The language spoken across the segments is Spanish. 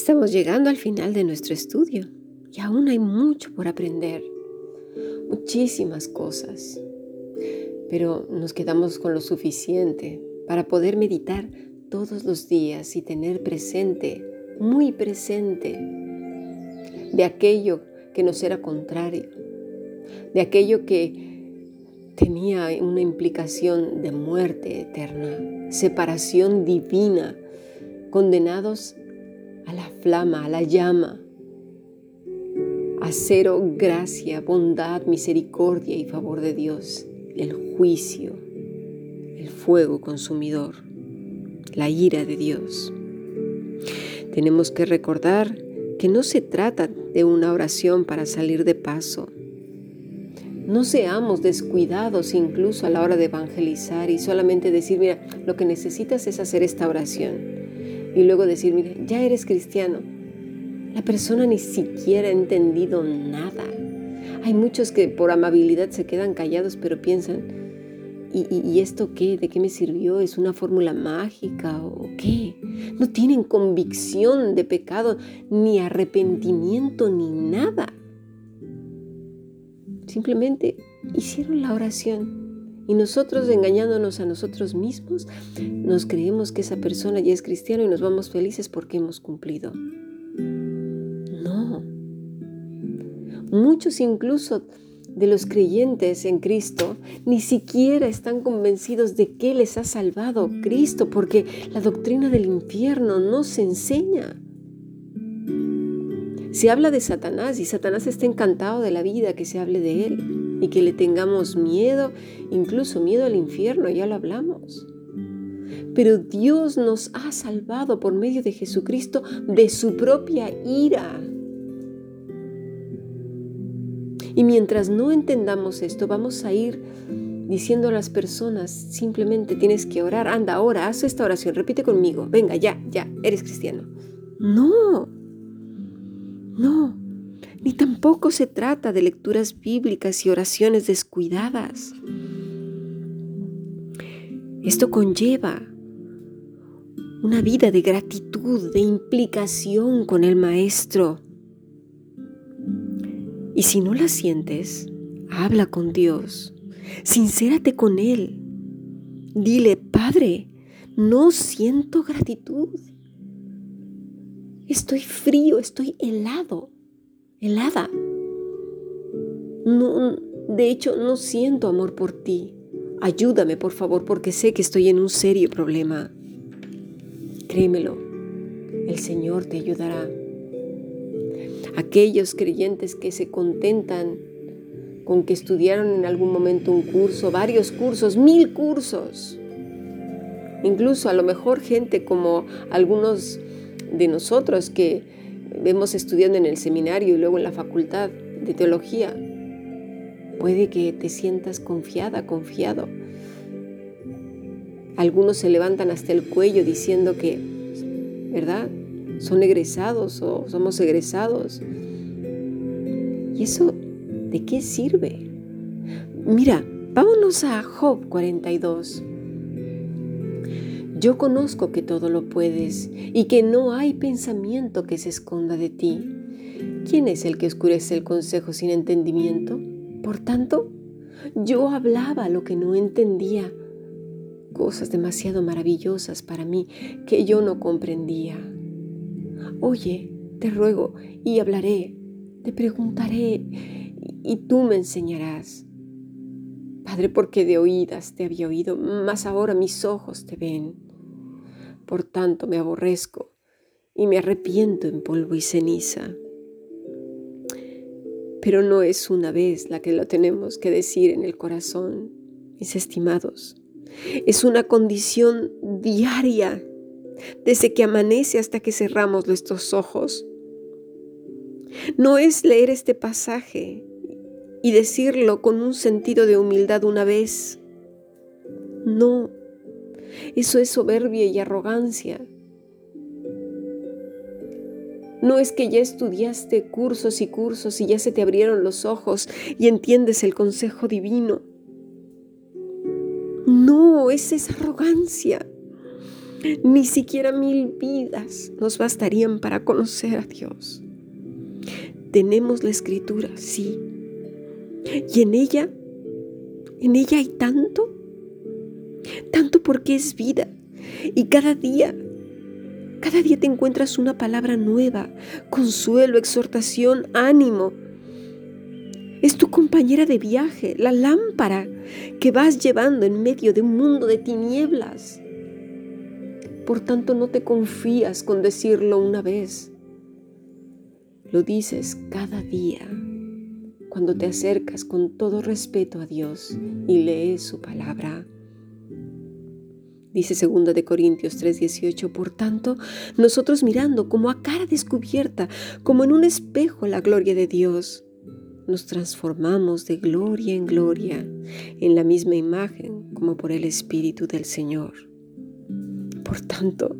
Estamos llegando al final de nuestro estudio y aún hay mucho por aprender, muchísimas cosas, pero nos quedamos con lo suficiente para poder meditar todos los días y tener presente, muy presente, de aquello que nos era contrario, de aquello que tenía una implicación de muerte eterna, separación divina, condenados a la flama, a la llama, a cero gracia, bondad, misericordia y favor de Dios, el juicio, el fuego consumidor, la ira de Dios. Tenemos que recordar que no se trata de una oración para salir de paso. No seamos descuidados incluso a la hora de evangelizar y solamente decir, mira, lo que necesitas es hacer esta oración y luego decir, mire, ya eres cristiano. La persona ni siquiera ha entendido nada. Hay muchos que por amabilidad se quedan callados, pero piensan, ¿y, esto qué? ¿De qué me sirvió? ¿Es una fórmula mágica o qué? No tienen convicción de pecado, ni arrepentimiento, ni nada. Simplemente hicieron la oración y nosotros engañándonos a nosotros mismos, nos creemos que esa persona ya es cristiana y nos vamos felices porque hemos cumplido. No. Muchos incluso de los creyentes en Cristo ni siquiera están convencidos de que les ha salvado Cristo porque la doctrina del infierno no se enseña. Se habla de Satanás y Satanás está encantado de la vida que se hable de él y que le tengamos miedo, incluso miedo al infierno, ya lo hablamos. Pero Dios nos ha salvado por medio de Jesucristo de su propia ira. Y mientras no entendamos esto, vamos a ir diciendo a las personas, simplemente tienes que orar, anda, ahora, haz esta oración, repite conmigo, venga, ya, ya, eres cristiano. No, no, tampoco se trata de lecturas bíblicas y oraciones descuidadas. Esto conlleva una vida de gratitud, de implicación con el Maestro. Y si no la sientes, habla con Dios, sincérate con Él. Dile, Padre, no siento gratitud. Estoy frío, estoy helado helada. De hecho, no siento amor por ti. Ayúdame, por favor, porque sé que estoy en un serio problema. Créemelo, el Señor te ayudará. Aquellos creyentes que se contentan con que estudiaron en algún momento un curso, varios cursos, mil cursos. Incluso a lo mejor gente como algunos de nosotros que vemos estudiando en el seminario y luego en la facultad de teología, puede que te sientas confiada, confiado. Algunos se levantan hasta el cuello diciendo que, ¿verdad? Son egresados o somos egresados. ¿Y eso de qué sirve? Mira, vámonos a Job 42. Yo conozco que todo lo puedes y que no hay pensamiento que se esconda de ti. ¿Quién es el que oscurece el consejo sin entendimiento? Por tanto, yo hablaba lo que no entendía, cosas demasiado maravillosas para mí que yo no comprendía. Oye, te ruego y hablaré, te preguntaré y tú me enseñarás. Padre, porque de oídas te había oído, mas ahora mis ojos te ven. Por tanto me aborrezco y me arrepiento en polvo y ceniza. Pero no es una vez la que lo tenemos que decir en el corazón, mis estimados. Es una condición diaria, desde que amanece hasta que cerramos nuestros ojos. No es leer este pasaje y decirlo con un sentido de humildad una vez. No, eso es soberbia y arrogancia. No es que ya estudiaste cursos y cursos y ya se te abrieron los ojos y entiendes el consejo divino. No, es esa arrogancia. Ni siquiera mil vidas nos bastarían para conocer a Dios. Tenemos la escritura, sí. Y en ella, en ella hay tanto, tanto porque es vida. Y cada día, cada día te encuentras una palabra nueva, consuelo, exhortación, ánimo. Es tu compañera de viaje, la lámpara que vas llevando en medio de un mundo de tinieblas. Por tanto, no te confías con decirlo una vez. Lo dices cada día cuando te acercas con todo respeto a Dios y lees su palabra. Dice 2 de Corintios 3:18, por tanto, nosotros mirando como a cara descubierta, como en un espejo la gloria de Dios, nos transformamos de gloria en gloria en la misma imagen como por el Espíritu del Señor. Por tanto,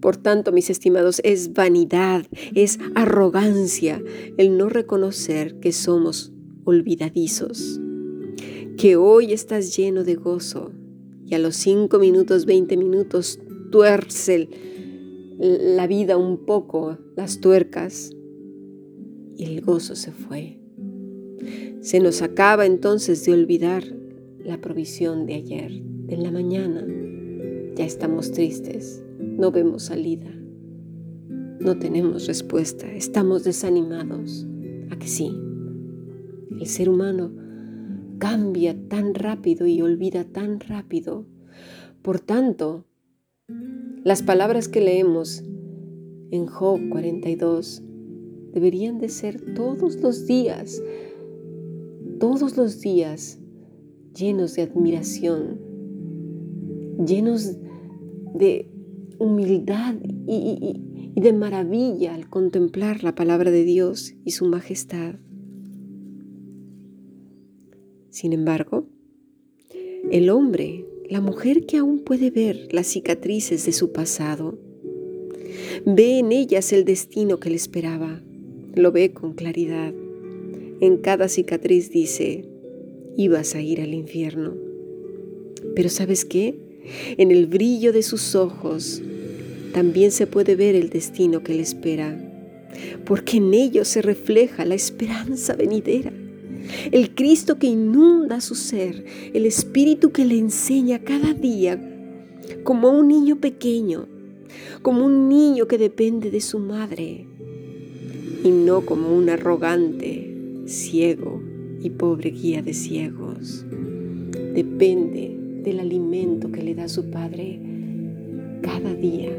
por tanto, mis estimados, es vanidad, es arrogancia el no reconocer que somos olvidadizos, que hoy estás lleno de gozo y a los cinco minutos, veinte minutos tuerce la vida un poco, las tuercas, y el gozo se fue. Se nos acaba entonces de olvidar la provisión de ayer, de la mañana ya estamos tristes, no vemos salida, no tenemos respuesta, estamos desanimados. ¿A que sí? El ser humano cambia tan rápido y olvida tan rápido. Por tanto, las palabras que leemos en Job 42 deberían de ser todos los días, todos los días llenos de admiración, llenos de humildad y, de maravilla al contemplar la palabra de Dios y su majestad. Sin embargo, el hombre, la mujer que aún puede ver las cicatrices de su pasado, ve en ellas el destino que le esperaba, lo ve con claridad. En cada cicatriz dice, ibas a ir al infierno. Pero ¿sabes qué? En el brillo de sus ojos también se puede ver el destino que le espera, porque en ellos se refleja la esperanza venidera, el Cristo que inunda su ser, el Espíritu que le enseña cada día como un niño pequeño, como un niño que depende de su madre y no como un arrogante, ciego y pobre guía de ciegos. Depende del alimento que le da su Padre cada día.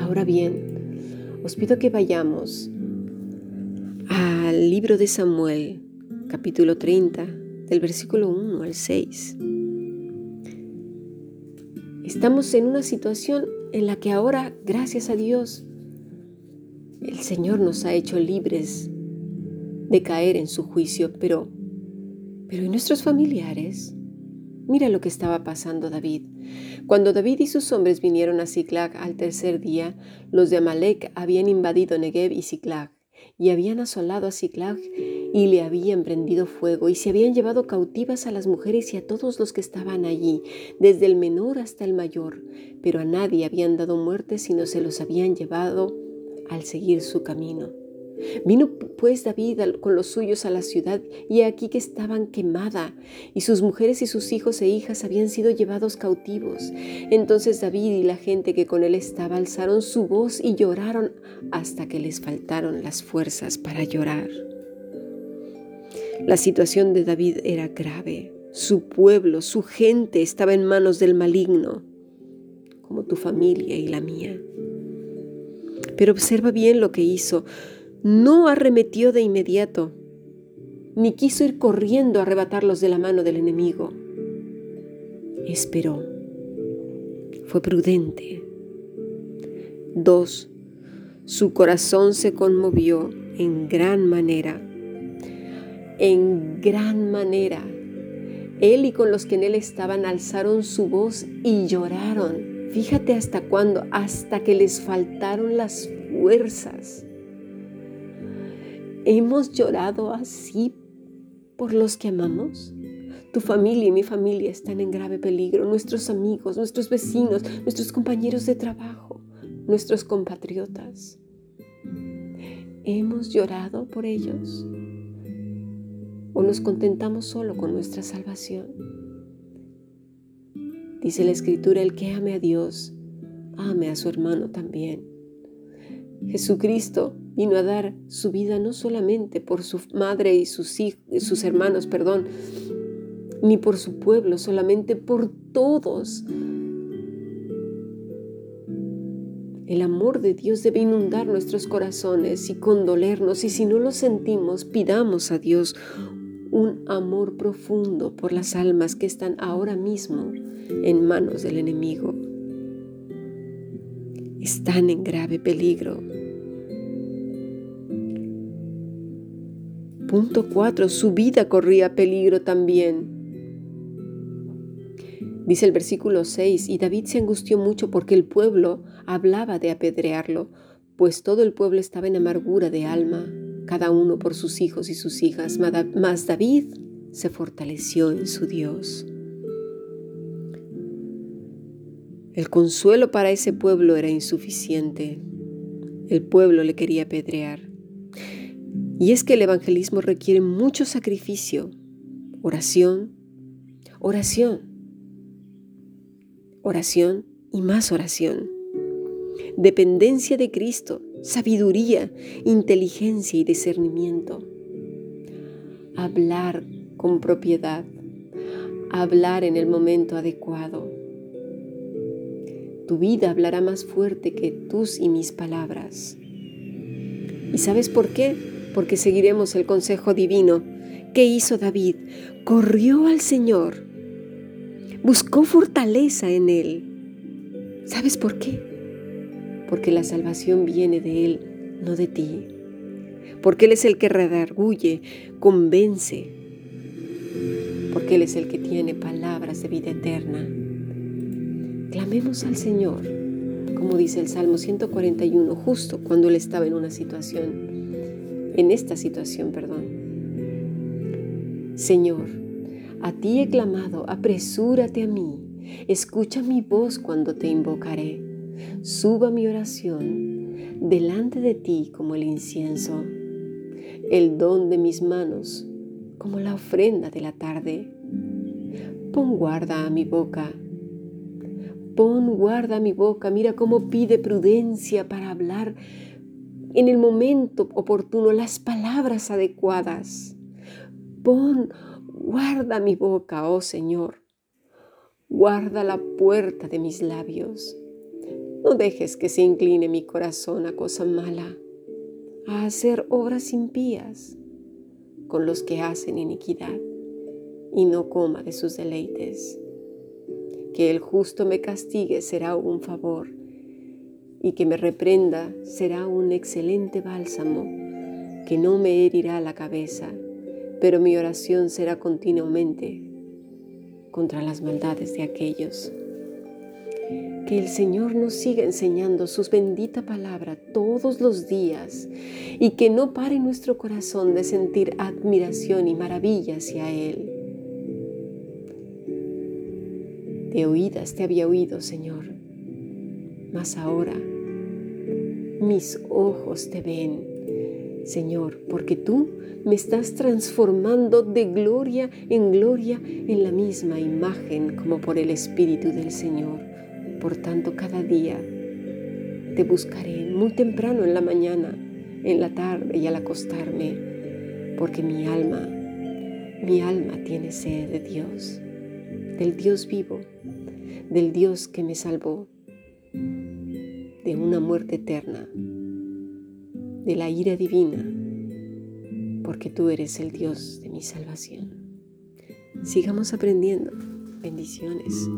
Ahora bien, os pido que vayamos al libro de Samuel, capítulo 30, del versículo 1 al 6. Estamos en una situación en la que ahora, gracias a Dios, el Señor nos ha hecho libres de caer en su juicio, pero pero ¿y nuestros familiares? Mira lo que estaba pasando David. Cuando David y sus hombres vinieron a Ziklag al tercer día, los de Amalek habían invadido Negev y Ziklag, y habían asolado a Ziklag y le habían prendido fuego, y se habían llevado cautivas a las mujeres y a todos los que estaban allí, desde el menor hasta el mayor, pero a nadie habían dado muerte, sino se los habían llevado al seguir su camino. Vino pues David con los suyos a la ciudad y aquí que estaban quemada y sus mujeres y sus hijos e hijas habían sido llevados cautivos. Entonces David y la gente que con él estaba alzaron su voz y lloraron hasta que les faltaron las fuerzas para llorar. La situación de David era grave. Su pueblo, su gente estaba en manos del maligno, como tu familia y la mía. Pero observa bien lo que hizo no arremetió de inmediato, ni quiso ir corriendo a arrebatarlos de la mano del enemigo. Esperó. Fue prudente. Dos, su corazón se conmovió en gran manera. En gran manera. Él y con los que en él estaban alzaron su voz y lloraron. Fíjate hasta cuándo, hasta que les faltaron las fuerzas. ¿Hemos llorado así por los que amamos? Tu familia y mi familia están en grave peligro. Nuestros amigos, nuestros vecinos, nuestros compañeros de trabajo, nuestros compatriotas. ¿Hemos llorado por ellos? ¿O nos contentamos solo con nuestra salvación? Dice la Escritura, el que ame a Dios, ame a su hermano también. Jesucristo vino a dar su vida no solamente por su madre y sus, sus hermanos, perdón, ni por su pueblo, solamente por todos. El amor de Dios debe inundar nuestros corazones y condolernos y si no lo sentimos, pidamos a Dios un amor profundo por las almas que están ahora mismo en manos del enemigo. Están en grave peligro. Punto 4. Su vida corría peligro también. Dice el versículo 6, y David se angustió mucho porque el pueblo hablaba de apedrearlo, pues todo el pueblo estaba en amargura de alma, cada uno por sus hijos y sus hijas, mas David se fortaleció en su Dios. El consuelo para ese pueblo era insuficiente. El pueblo le quería apedrear. Y es que el evangelismo requiere mucho sacrificio, oración, oración oración y más oración. Dependencia de Cristo, sabiduría, inteligencia y discernimiento. Hablar con propiedad, hablar en el momento adecuado. Tu vida hablará más fuerte que tus y mis palabras. ¿Y sabes por qué? Porque seguiremos el consejo divino. ¿Qué hizo David? Corrió al Señor buscó fortaleza en Él. ¿Sabes por qué? Porque la salvación viene de Él, no de ti. Porque Él es el que redarguye, convence. Porque Él es el que tiene palabras de vida eterna. Clamemos al Señor, como dice el Salmo 141, justo cuando Él estaba en una situación, en esta situación, perdón. Señor, a ti he clamado, apresúrate a mí, escucha mi voz cuando te invocaré. Suba mi oración delante de ti como el incienso, el don de mis manos como la ofrenda de la tarde. Pon guarda a mi boca, pon guarda a mi boca, mira cómo pide prudencia para hablar en el momento oportuno las palabras adecuadas. Pon Guarda mi boca, oh Señor. Guarda la puerta de mis labios. No dejes que se incline mi corazón a cosa mala, a hacer obras impías con los que hacen iniquidad y no coma de sus deleites. Que el justo me castigue será un favor y que me reprenda será un excelente bálsamo que no me herirá la cabeza pero mi oración será continuamente contra las maldades de aquellos. Que el Señor nos siga enseñando su bendita palabra todos los días y que no pare nuestro corazón de sentir admiración y maravilla hacia Él. De oídas te había oído, Señor, mas ahora mis ojos te ven, Señor, porque tú me estás transformando de gloria en gloria en la misma imagen como por el Espíritu del Señor. Por tanto, cada día te buscaré muy temprano en la mañana, en la tarde y al acostarme, porque mi alma, mi alma tiene sed de Dios, del Dios vivo, del Dios que me salvó de una muerte eterna, de la ira divina porque tú eres el Dios de mi salvación. Sigamos aprendiendo. Bendiciones.